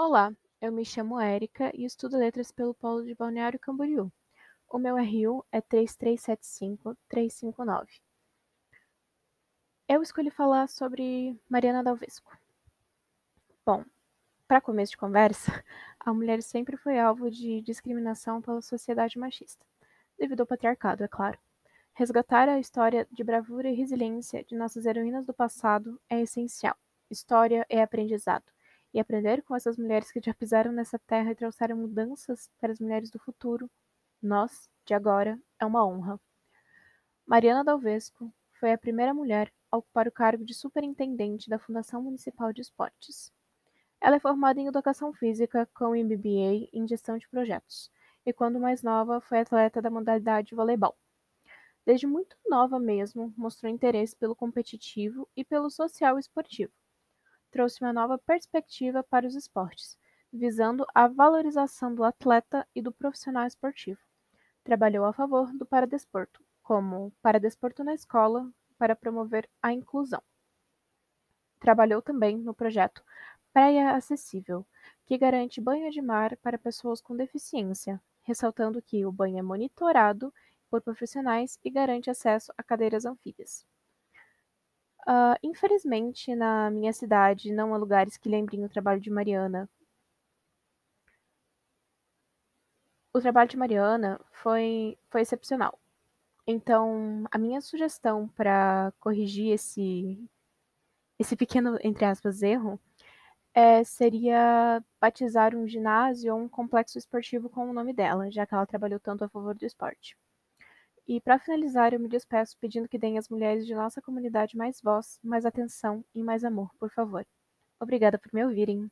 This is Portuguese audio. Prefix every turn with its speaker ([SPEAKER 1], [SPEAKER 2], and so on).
[SPEAKER 1] Olá, eu me chamo Érica e estudo letras pelo Polo de Balneário Camboriú. O meu RU é 3375359. Eu escolhi falar sobre Mariana Dalvesco. Bom, para começo de conversa, a mulher sempre foi alvo de discriminação pela sociedade machista, devido ao patriarcado, é claro. Resgatar a história de bravura e resiliência de nossas heroínas do passado é essencial. História é aprendizado e aprender com essas mulheres que já pisaram nessa terra e trouxeram mudanças para as mulheres do futuro, nós, de agora, é uma honra. Mariana Dalvesco foi a primeira mulher a ocupar o cargo de superintendente da Fundação Municipal de Esportes. Ela é formada em Educação Física com MBA em Gestão de Projetos e, quando mais nova, foi atleta da modalidade voleibol. Desde muito nova mesmo, mostrou interesse pelo competitivo e pelo social esportivo trouxe uma nova perspectiva para os esportes, visando a valorização do atleta e do profissional esportivo. Trabalhou a favor do paradesporto, como paradesporto na escola, para promover a inclusão. Trabalhou também no projeto Praia Acessível, que garante banho de mar para pessoas com deficiência, ressaltando que o banho é monitorado por profissionais e garante acesso a cadeiras anfíbias. Uh, infelizmente, na minha cidade não há lugares que lembrem o trabalho de Mariana. O trabalho de Mariana foi, foi excepcional. Então, a minha sugestão para corrigir esse, esse pequeno, entre aspas, erro é, seria batizar um ginásio ou um complexo esportivo com o nome dela, já que ela trabalhou tanto a favor do esporte. E para finalizar, eu me despeço pedindo que deem às mulheres de nossa comunidade mais voz, mais atenção e mais amor, por favor. Obrigada por me ouvirem.